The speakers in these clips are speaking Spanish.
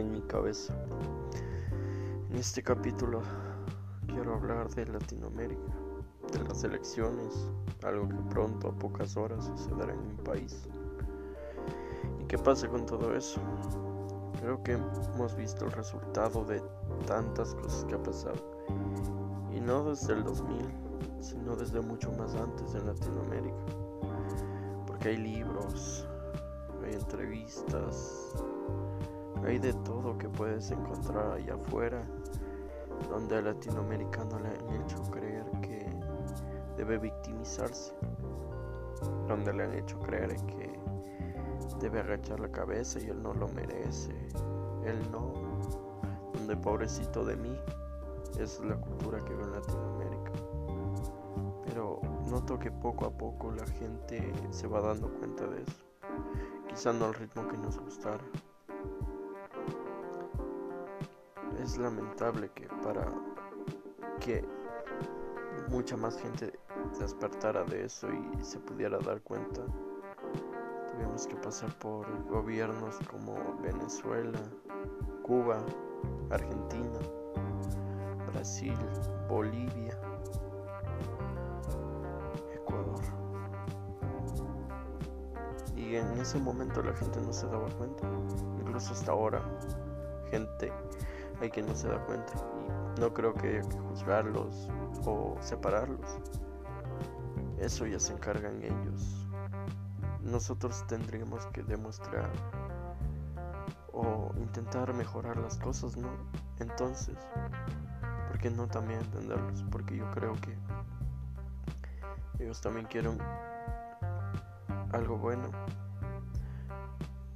en mi cabeza. En este capítulo quiero hablar de Latinoamérica, de las elecciones, algo que pronto a pocas horas sucederá en mi país. ¿Y qué pasa con todo eso? Creo que hemos visto el resultado de tantas cosas que ha pasado. Y no desde el 2000, sino desde mucho más antes en Latinoamérica. Porque hay libros, hay entrevistas, hay de todo que puedes encontrar allá afuera, donde al latinoamericano le han hecho creer que debe victimizarse, donde le han hecho creer que debe agachar la cabeza y él no lo merece, él no, donde pobrecito de mí, esa es la cultura que veo en Latinoamérica. Pero noto que poco a poco la gente se va dando cuenta de eso quizá no al ritmo que nos gustara. Es lamentable que para que mucha más gente despertara de eso y se pudiera dar cuenta, tuvimos que pasar por gobiernos como Venezuela, Cuba, Argentina, Brasil, Bolivia, en ese momento la gente no se daba cuenta. Incluso hasta ahora, gente hay que no se da cuenta. No creo que haya que juzgarlos o separarlos. Eso ya se encargan ellos. Nosotros tendríamos que demostrar o intentar mejorar las cosas, ¿no? Entonces, ¿por qué no también entenderlos? Porque yo creo que ellos también quieren algo bueno.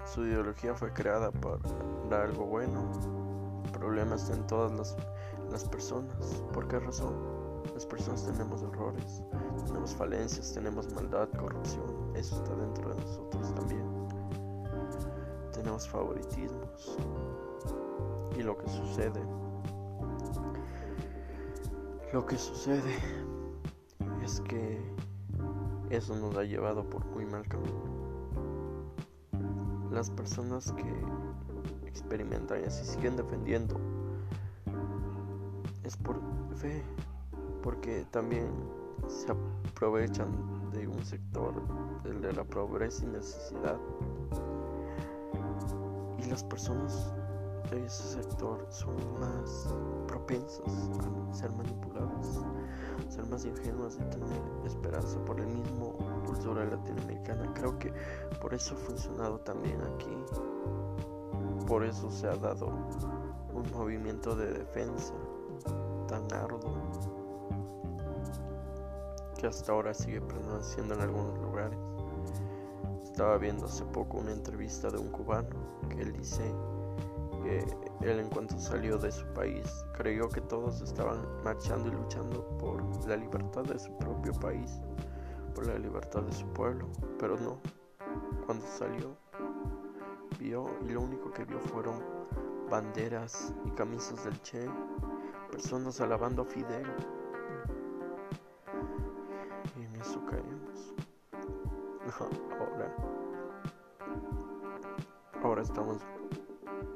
Su ideología fue creada para algo bueno. El problema está en todas las, las personas. ¿Por qué razón? Las personas tenemos errores, tenemos falencias, tenemos maldad, corrupción. Eso está dentro de nosotros también. Tenemos favoritismos. Y lo que sucede, lo que sucede es que eso nos ha llevado por muy mal camino las personas que experimentan y así siguen defendiendo es por fe, porque también se aprovechan de un sector, el de la pobreza y necesidad. Y las personas de ese sector son más propensas a ser manipuladas, ser más ingenuas y tener esperanza por el mismo cultura latinoamericana. Creo que por eso ha funcionado también aquí. Por eso se ha dado un movimiento de defensa tan arduo que hasta ahora sigue prevaleciendo en algunos lugares. Estaba viendo hace poco una entrevista de un cubano que él dice que él en cuanto salió de su país creyó que todos estaban marchando y luchando por la libertad de su propio país por la libertad de su pueblo, pero no. Cuando salió, vio y lo único que vio fueron banderas y camisas del Che, personas alabando a Fidel. Y en eso. Ahora, ahora estamos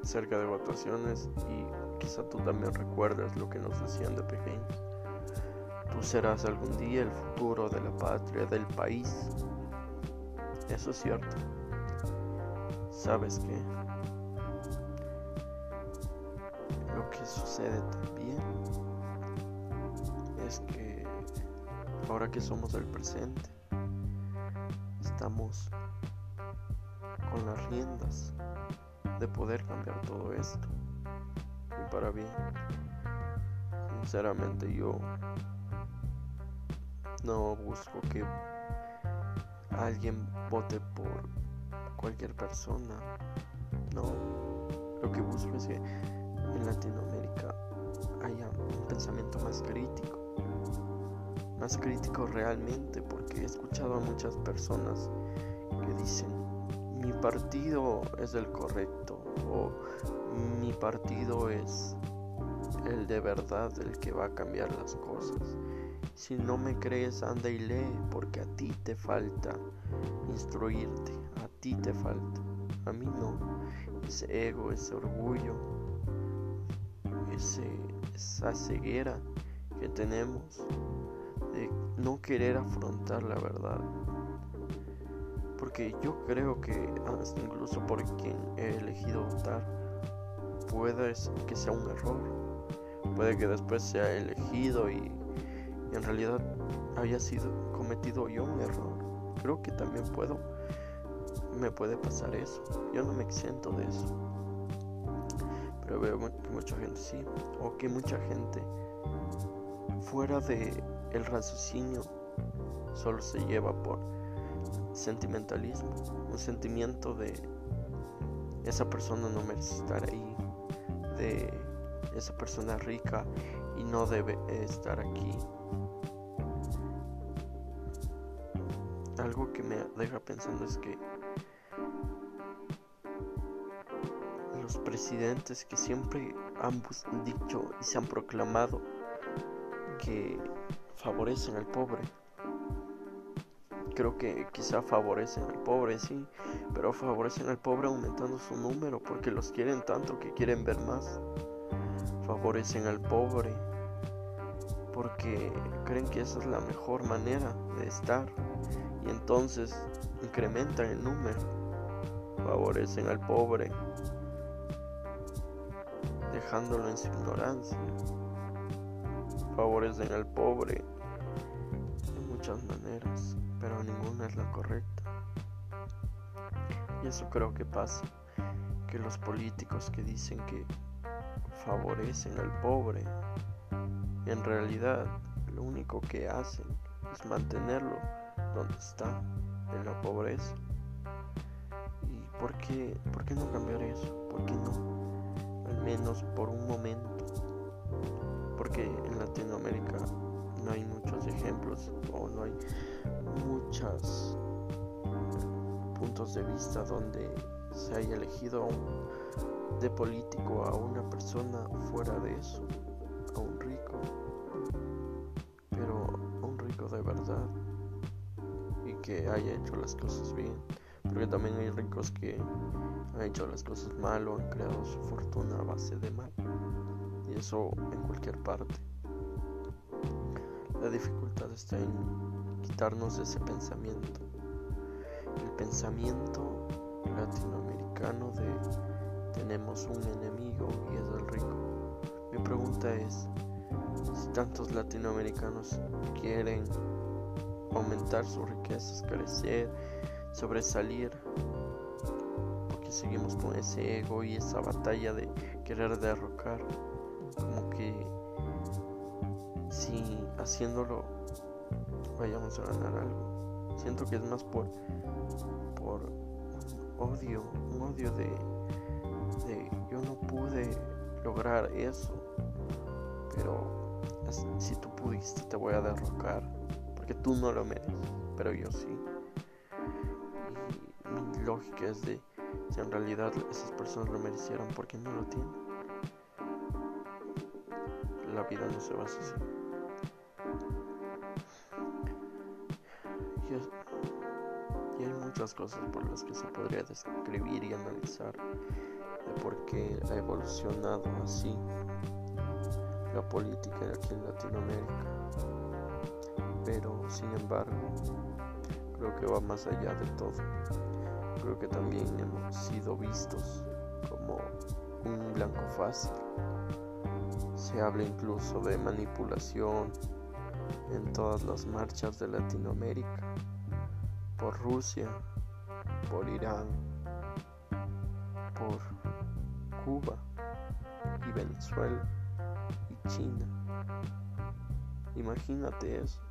cerca de votaciones y quizá tú también recuerdas lo que nos decían de pequeños. Tú serás algún día el futuro de la patria, del país. Eso es cierto. ¿Sabes qué? Lo que sucede también es que ahora que somos el presente, estamos con las riendas de poder cambiar todo esto. Y para bien, sinceramente yo no busco que alguien vote por cualquier persona. No. Lo que busco es que en Latinoamérica haya un pensamiento más crítico. Más crítico realmente porque he escuchado a muchas personas que dicen mi partido es el correcto o mi partido es el de verdad el que va a cambiar las cosas. Si no me crees, anda y lee, porque a ti te falta instruirte, a ti te falta. A mí no. Ese ego, ese orgullo, ese, esa ceguera que tenemos de no querer afrontar la verdad. Porque yo creo que incluso por quien he elegido votar, puede que sea un error. Puede que después sea elegido y en realidad haya sido cometido yo un error. Creo que también puedo, me puede pasar eso. Yo no me exento de eso. Pero veo que mucha gente sí, o que mucha gente fuera de el raciocinio solo se lleva por sentimentalismo, un sentimiento de esa persona no merece estar ahí, de esa persona rica y no debe estar aquí. Me deja pensando es que los presidentes que siempre han dicho y se han proclamado que favorecen al pobre, creo que quizá favorecen al pobre, sí, pero favorecen al pobre aumentando su número porque los quieren tanto que quieren ver más. Favorecen al pobre porque creen que esa es la mejor manera de estar entonces incrementan el número. Favorecen al pobre dejándolo en su ignorancia. Favorecen al pobre de muchas maneras, pero ninguna es la correcta. Y eso creo que pasa, que los políticos que dicen que favorecen al pobre, en realidad lo único que hacen es mantenerlo donde está, en la pobreza. ¿Y por qué, por qué no cambiar eso? ¿Por qué no? Al menos por un momento. Porque en Latinoamérica no hay muchos ejemplos o no hay muchos puntos de vista donde se haya elegido de político a una persona fuera de eso, que haya hecho las cosas bien, porque también hay ricos que han hecho las cosas mal o han creado su fortuna a base de mal, y eso en cualquier parte. La dificultad está en quitarnos ese pensamiento, el pensamiento latinoamericano de tenemos un enemigo y es el rico. Mi pregunta es, si tantos latinoamericanos quieren aumentar sus riquezas, crecer, sobresalir, porque seguimos con ese ego y esa batalla de querer derrocar, como que si haciéndolo vayamos a ganar algo. Siento que es más por, por odio, un odio de, de yo no pude lograr eso, pero si tú pudiste te voy a derrocar, tú no lo mereces, pero yo sí. Y mi lógica es de si en realidad esas personas lo merecieron, porque no lo tienen? La vida no se va así. Y hay muchas cosas por las que se podría describir y analizar de por qué ha evolucionado así la política aquí en Latinoamérica. Pero sin embargo, creo que va más allá de todo. Creo que también hemos sido vistos como un blanco fácil. Se habla incluso de manipulación en todas las marchas de Latinoamérica por Rusia, por Irán, por Cuba y Venezuela y China. Imagínate eso.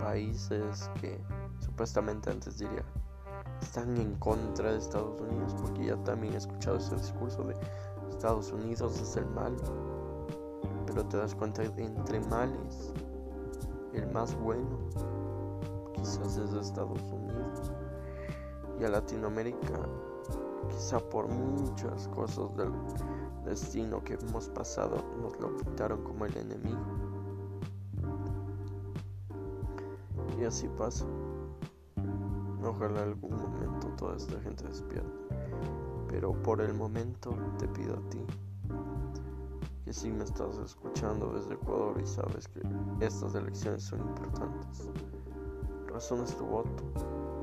Países que supuestamente antes diría están en contra de Estados Unidos, porque ya también he escuchado ese discurso de Estados Unidos es el mal. Pero te das cuenta de entre males, el más bueno quizás es Estados Unidos. Y a Latinoamérica, quizá por muchas cosas del destino que hemos pasado, nos lo pintaron como el enemigo. Y así pasa. Ojalá algún momento toda esta gente despierta. Pero por el momento te pido a ti que si me estás escuchando desde Ecuador y sabes que estas elecciones son importantes, razones tu voto.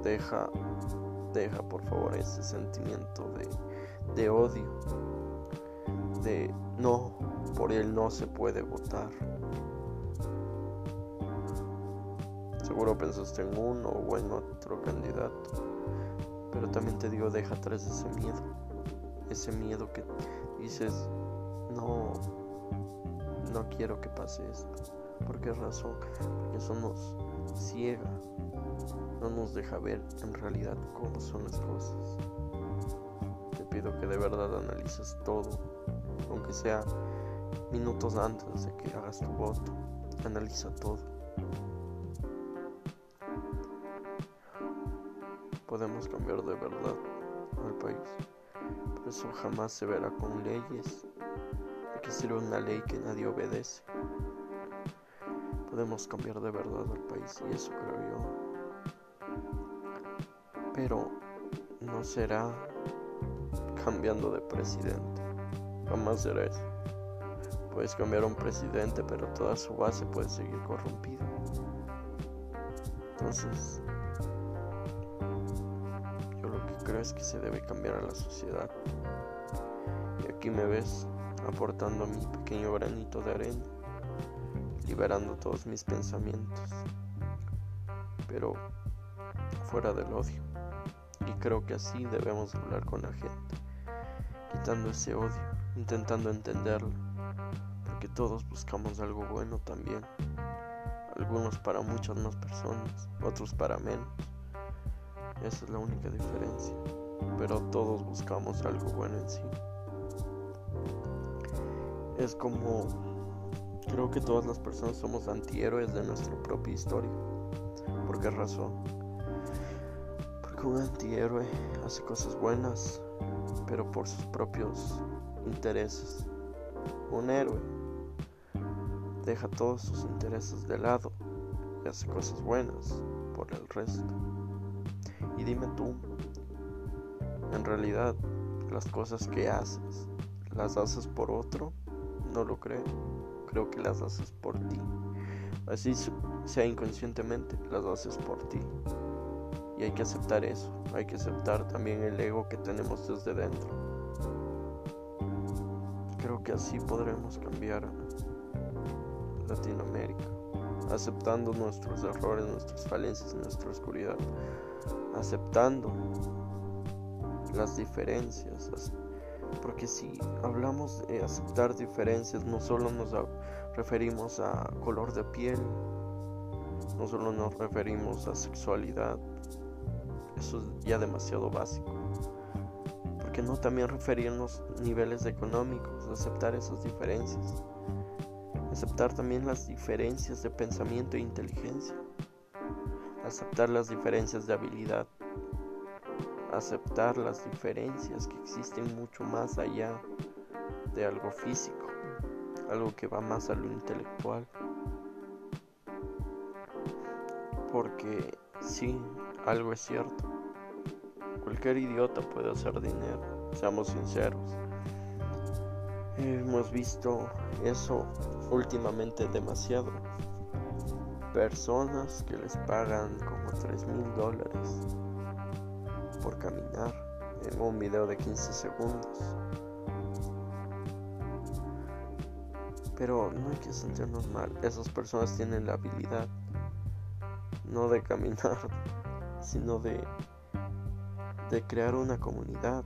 Deja, deja por favor ese sentimiento de, de odio, de no, por él no se puede votar. Seguro pensaste en uno o en otro candidato, pero también te digo, deja atrás ese miedo, ese miedo que dices, no, no quiero que pase esto. ¿Por qué razón? Porque eso nos ciega, no nos deja ver en realidad cómo son las cosas. Te pido que de verdad analices todo, aunque sea minutos antes de que hagas tu voto. Analiza todo. Podemos cambiar de verdad al país, pero eso jamás se verá con leyes. Aquí sirve una ley que nadie obedece. Podemos cambiar de verdad al país y eso creo yo pero no será cambiando de presidente. Jamás será eso. Puedes cambiar un presidente, pero toda su base puede seguir corrompida. Entonces, yo lo que creo es que se debe cambiar a la sociedad. Y aquí me ves aportando mi pequeño granito de arena, liberando todos mis pensamientos, pero fuera del odio. Y creo que así debemos hablar con la gente, quitando ese odio, intentando entenderlo, porque todos buscamos algo bueno también. Algunos para muchas más personas, otros para menos. Esa es la única diferencia, pero todos buscamos algo bueno en sí. Es como, creo que todas las personas somos antihéroes de nuestra propia historia. ¿Por qué razón? un antihéroe hace cosas buenas, pero por sus propios intereses. Un héroe deja todos sus intereses de lado y hace cosas buenas por el resto. Y dime tú, en realidad las cosas que haces, ¿las haces por otro? No lo creo. Creo que las haces por ti. Así sea inconscientemente, las haces por ti. Y hay que aceptar eso, hay que aceptar también el ego que tenemos desde dentro. Creo que así podremos cambiar Latinoamérica, aceptando nuestros errores, nuestras falencias, nuestra oscuridad, aceptando las diferencias. Porque si hablamos de aceptar diferencias, no solo nos referimos a color de piel, no solo nos referimos a sexualidad, eso es ya demasiado básico. Porque no también referirnos niveles económicos, aceptar esas diferencias. Aceptar también las diferencias de pensamiento e inteligencia. Aceptar las diferencias de habilidad. Aceptar las diferencias que existen mucho más allá de algo físico. Algo que va más a lo intelectual. Porque sí, algo es cierto. Cualquier idiota puede hacer dinero, seamos sinceros. Hemos visto eso últimamente demasiado. Personas que les pagan como 3 mil dólares por caminar en un video de 15 segundos. Pero no hay que sentirnos mal. Esas personas tienen la habilidad no de caminar, sino de, de crear una comunidad.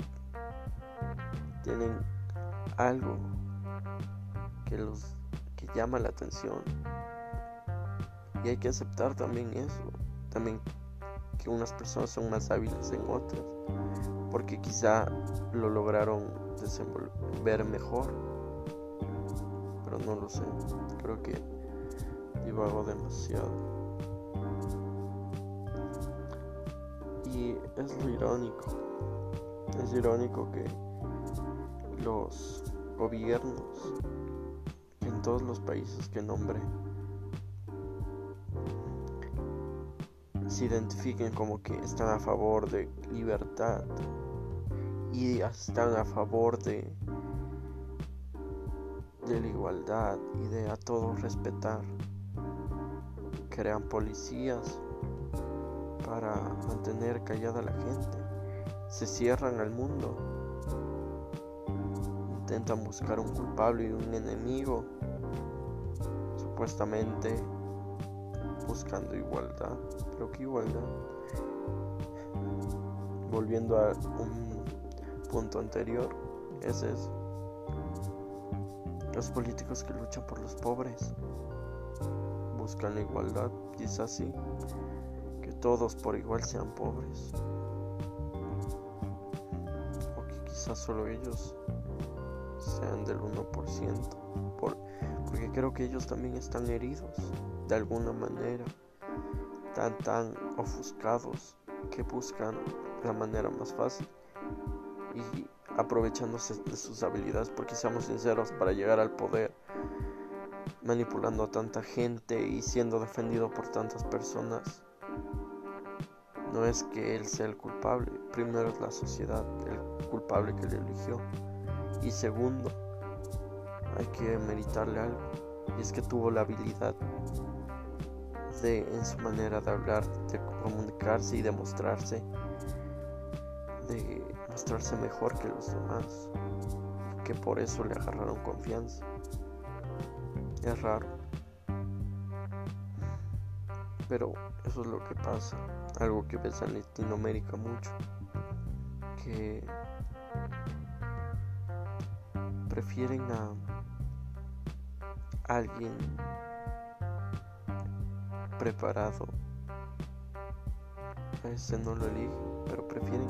Tienen algo que los que llama la atención. Y hay que aceptar también eso. También que unas personas son más hábiles en otras. Porque quizá lo lograron desenvolver mejor. Pero no lo sé. Creo que divago demasiado. Y es lo irónico. Es irónico que los gobiernos en todos los países que nombré se identifiquen como que están a favor de libertad y están a favor de, de la igualdad y de a todos respetar. Crean policías para mantener callada a la gente. Se cierran al mundo. Intentan buscar un culpable y un enemigo. Supuestamente buscando igualdad. Pero ¿qué igualdad? Volviendo a un punto anterior, es eso. Los políticos que luchan por los pobres buscan la igualdad, quizás sí, que todos por igual sean pobres. O que quizás solo ellos sean del 1%, por, porque creo que ellos también están heridos de alguna manera, tan tan ofuscados que buscan la manera más fácil y aprovechándose de sus habilidades, porque seamos sinceros, para llegar al poder, manipulando a tanta gente y siendo defendido por tantas personas, no es que él sea el culpable, primero es la sociedad el culpable que le eligió, y segundo, hay que meritarle algo, y es que tuvo la habilidad en su manera de hablar, de comunicarse y de mostrarse, de mostrarse mejor que los demás, que por eso le agarraron confianza. Es raro, pero eso es lo que pasa, algo que ves en Latinoamérica mucho, que prefieren a alguien preparado. A ese no lo eligen, pero prefieren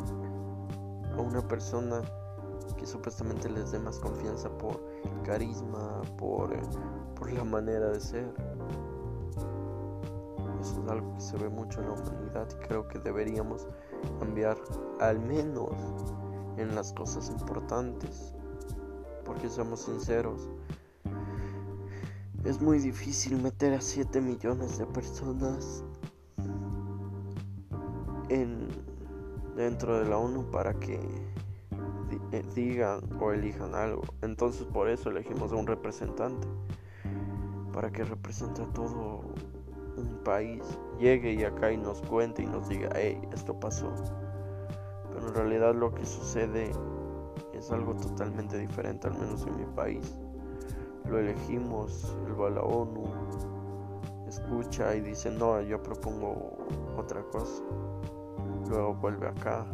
a una persona que supuestamente les dé más confianza por carisma, por, eh, por la manera de ser. Eso es algo que se ve mucho en la humanidad y creo que deberíamos cambiar al menos en las cosas importantes. Porque somos sinceros, es muy difícil meter a 7 millones de personas en, dentro de la ONU para que eh, digan o elijan algo. Entonces por eso elegimos a un representante. Para que represente a todo un país. Llegue y acá y nos cuente y nos diga, hey, esto pasó. Pero en realidad lo que sucede es algo totalmente diferente, al menos en mi país lo elegimos, él va escucha y dice, no, yo propongo otra cosa. Luego vuelve acá,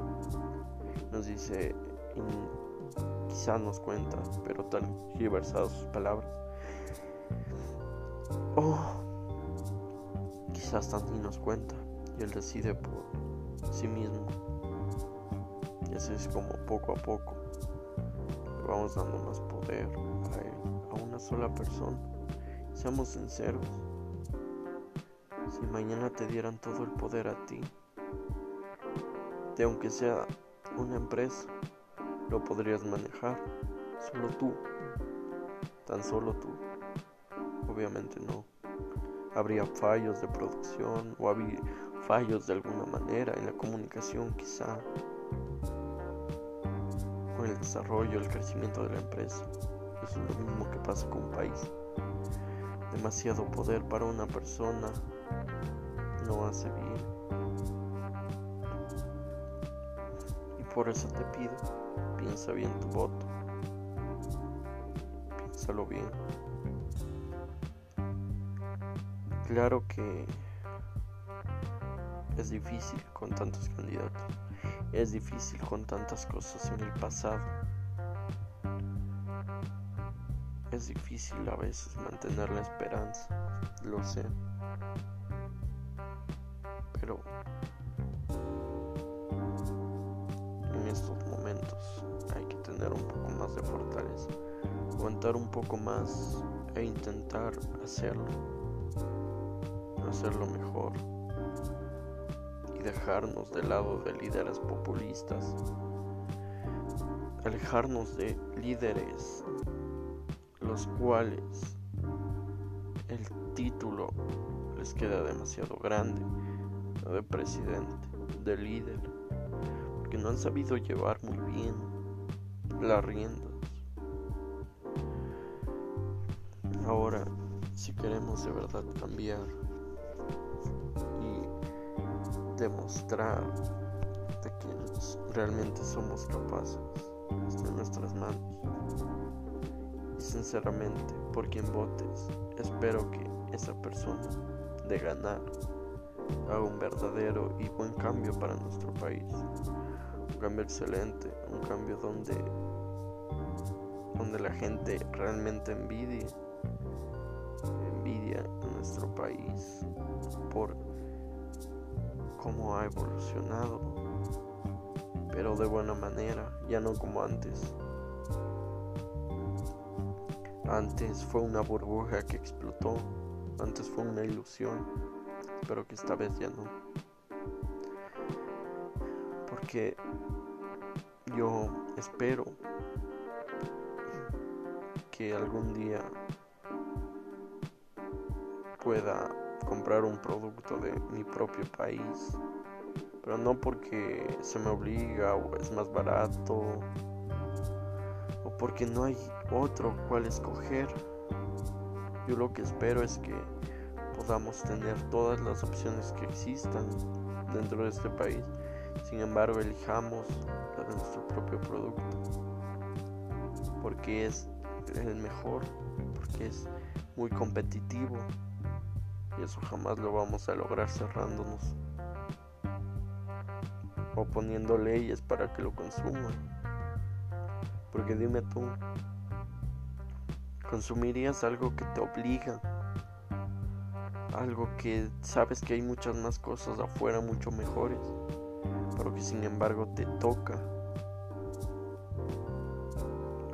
nos dice, quizá nos cuenta, pero tan diversas sus palabras. O quizás ni nos cuenta y él decide por sí mismo. Y así es como poco a poco vamos dando más poder a él una sola persona. Seamos sinceros. Si mañana te dieran todo el poder a ti, de aunque sea una empresa, lo podrías manejar. Solo tú. Tan solo tú. Obviamente no. Habría fallos de producción o habría fallos de alguna manera en la comunicación quizá. O en el desarrollo, el crecimiento de la empresa es lo mismo que pasa con un país. Demasiado poder para una persona no hace bien. Y por eso te pido, piensa bien tu voto. Piénsalo bien. Claro que es difícil con tantos candidatos. Es difícil con tantas cosas en el pasado. Es difícil a veces mantener la esperanza, lo sé. Pero en estos momentos hay que tener un poco más de fortaleza, aguantar un poco más e intentar hacerlo, hacerlo mejor y dejarnos del lado de líderes populistas, alejarnos de líderes los cuales el título les queda demasiado grande de presidente, de líder, porque no han sabido llevar muy bien las riendas. Ahora, si queremos de verdad cambiar y demostrar de que realmente somos capaces, está en nuestras manos. Sinceramente, por quien votes, espero que esa persona de ganar haga un verdadero y buen cambio para nuestro país. Un cambio excelente, un cambio donde, donde la gente realmente envidie, envidia a nuestro país por cómo ha evolucionado, pero de buena manera, ya no como antes. Antes fue una burbuja que explotó, antes fue una ilusión, pero que esta vez ya no. Porque yo espero que algún día pueda comprar un producto de mi propio país, pero no porque se me obliga o es más barato porque no hay otro cual escoger. Yo lo que espero es que podamos tener todas las opciones que existan dentro de este país. Sin embargo, elijamos la de nuestro propio producto. Porque es el mejor, porque es muy competitivo. Y eso jamás lo vamos a lograr cerrándonos o poniendo leyes para que lo consuman. Porque dime tú, ¿Consumirías algo que te obliga? Algo que sabes que hay muchas más cosas afuera mucho mejores, pero que sin embargo te toca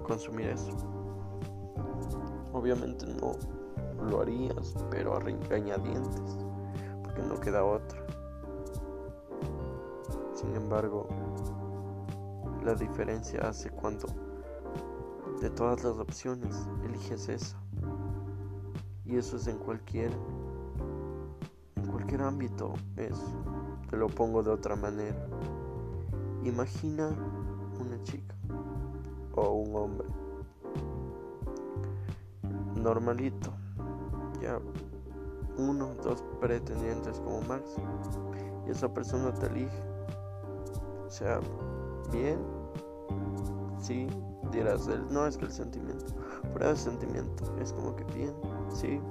consumir eso. Obviamente no lo harías, pero a regañadientes, porque no queda otra. Sin embargo, la diferencia hace cuando de todas las opciones, eliges esa. Y eso es en cualquier, en cualquier ámbito. Es, te lo pongo de otra manera. Imagina una chica o un hombre normalito, ya uno, dos pretendientes como máximo, y esa persona te elige. O sea, bien, sí, no es que el sentimiento, fuera de sentimiento, es como que bien, sí,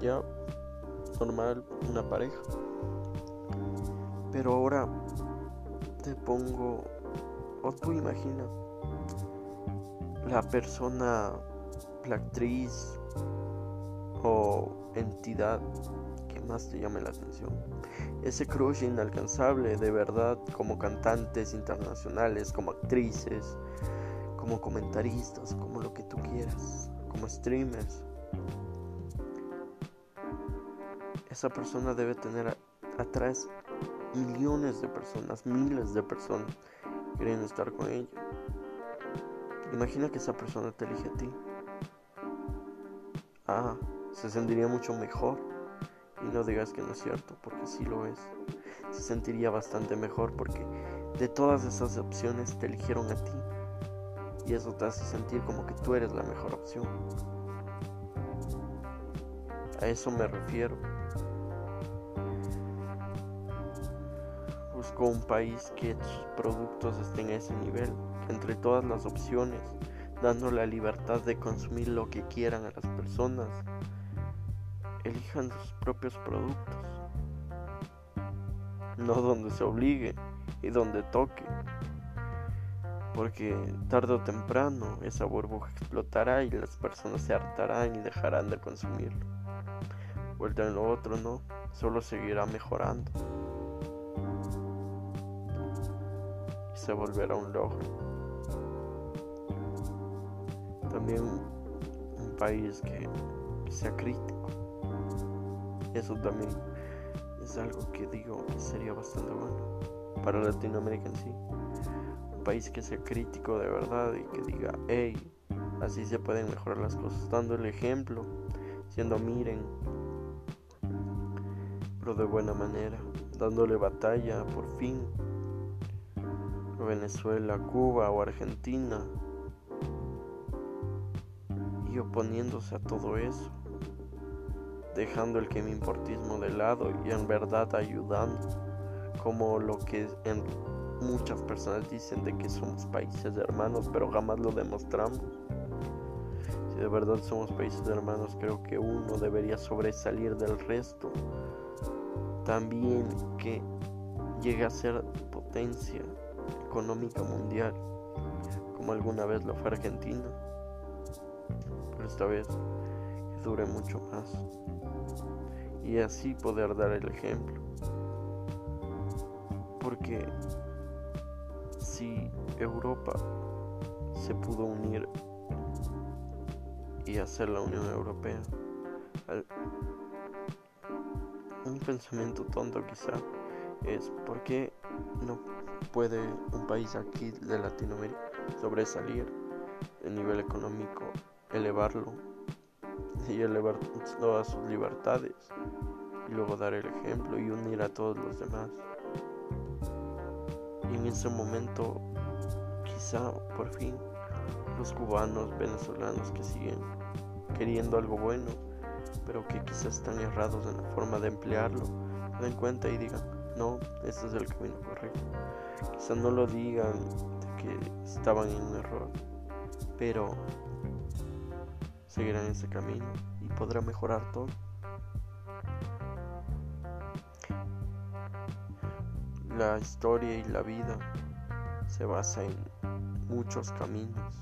ya, normal, una pareja. Pero ahora te pongo, o tú imagina, la persona, la actriz o entidad que más te llame la atención. Ese crush inalcanzable de verdad como cantantes internacionales, como actrices, como comentaristas, como lo que tú quieras, como streamers. Esa persona debe tener atrás millones de personas, miles de personas que quieren estar con ella. Imagina que esa persona te elige a ti. Ah, se sentiría mucho mejor. Y no digas que no es cierto, porque sí lo es. Se sentiría bastante mejor porque de todas esas opciones te eligieron a ti y eso te hace sentir como que tú eres la mejor opción. A eso me refiero. Busco un país que sus productos estén a ese nivel, entre todas las opciones, dando la libertad de consumir lo que quieran a las personas, elijan sus propios productos, no donde se obligue y donde toque porque tarde o temprano esa burbuja explotará y las personas se hartarán y dejarán de consumirlo. Vuelta en lo otro, no, solo seguirá mejorando y se volverá un logro. También un país que, sea crítico. Eso también es algo que digo que sería bastante bueno para Latinoamérica en sí país que sea crítico de verdad y que diga, hey, así se pueden mejorar las cosas, dando el ejemplo, siendo miren. pero de buena manera, dándole batalla por fin Venezuela, Cuba o Argentina y oponiéndose a todo eso, dejando el que me importismo de lado y en verdad ayudando, como lo que en muchas personas dicen de que somos países hermanos, pero jamás lo demostramos. Si de verdad somos países hermanos, creo que uno debería sobresalir del resto. También que llegue a ser potencia económica mundial, como alguna vez lo fue Argentina. Pero esta vez que dure mucho más. Y así poder dar el ejemplo. Porque si Europa se pudo unir y hacer la Unión Europea, un pensamiento tonto quizá es por qué no puede un país aquí de Latinoamérica sobresalir de nivel económico, elevarlo y elevar todas sus libertades y luego dar el ejemplo y unir a todos los demás. Y en ese momento, quizá por fin, los cubanos, venezolanos que siguen queriendo algo bueno, pero que quizás están errados en la forma de emplearlo, se den cuenta y digan, no, este es el camino correcto. Quizá no lo digan de que estaban en un error, pero seguirán ese camino y podrá mejorar todo. La historia y la vida se basa en muchos caminos,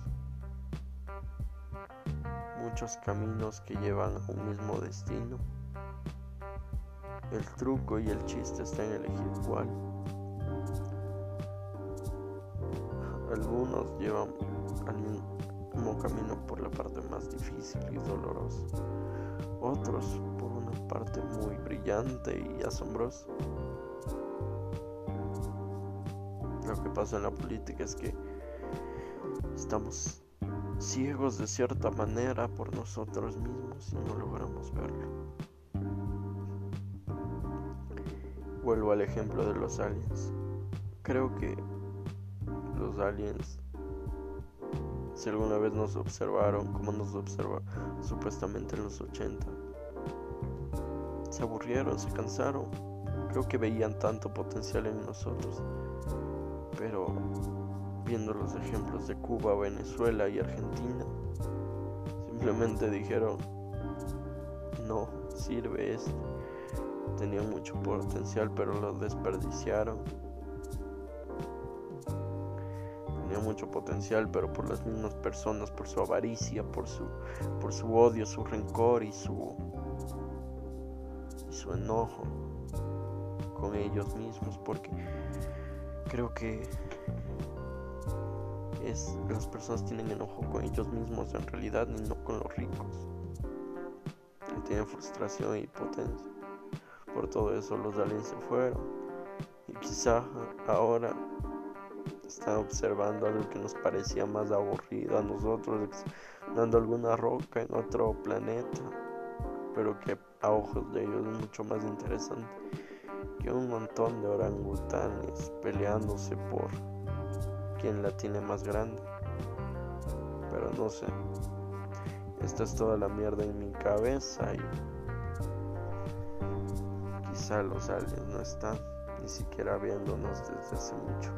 muchos caminos que llevan a un mismo destino. El truco y el chiste está en elegir cuál. Algunos llevan al mismo camino por la parte más difícil y dolorosa, otros por una parte muy brillante y asombrosa. Lo que pasa en la política es que estamos ciegos de cierta manera por nosotros mismos y no logramos verlo. Vuelvo al ejemplo de los aliens. Creo que los aliens, si alguna vez nos observaron como nos observa supuestamente en los 80, se aburrieron, se cansaron. Creo que veían tanto potencial en nosotros pero viendo los ejemplos de Cuba, Venezuela y Argentina, simplemente dijeron, no sirve esto. Tenían mucho potencial, pero lo desperdiciaron. Tenían mucho potencial, pero por las mismas personas, por su avaricia, por su, por su odio, su rencor y su, y su enojo con ellos mismos, porque creo que es las personas tienen enojo con ellos mismos en realidad y no con los ricos. Que tienen frustración y potencia. Por todo eso los aliens se fueron. Y quizá ahora están observando algo que nos parecía más aburrido a nosotros dando alguna roca en otro planeta pero que a ojos de ellos es mucho más interesante un montón de orangutanes peleándose por quién la tiene más grande. Pero no sé. Esta es toda la mierda en mi cabeza y quizá los aliens no están ni siquiera viéndonos desde hace mucho.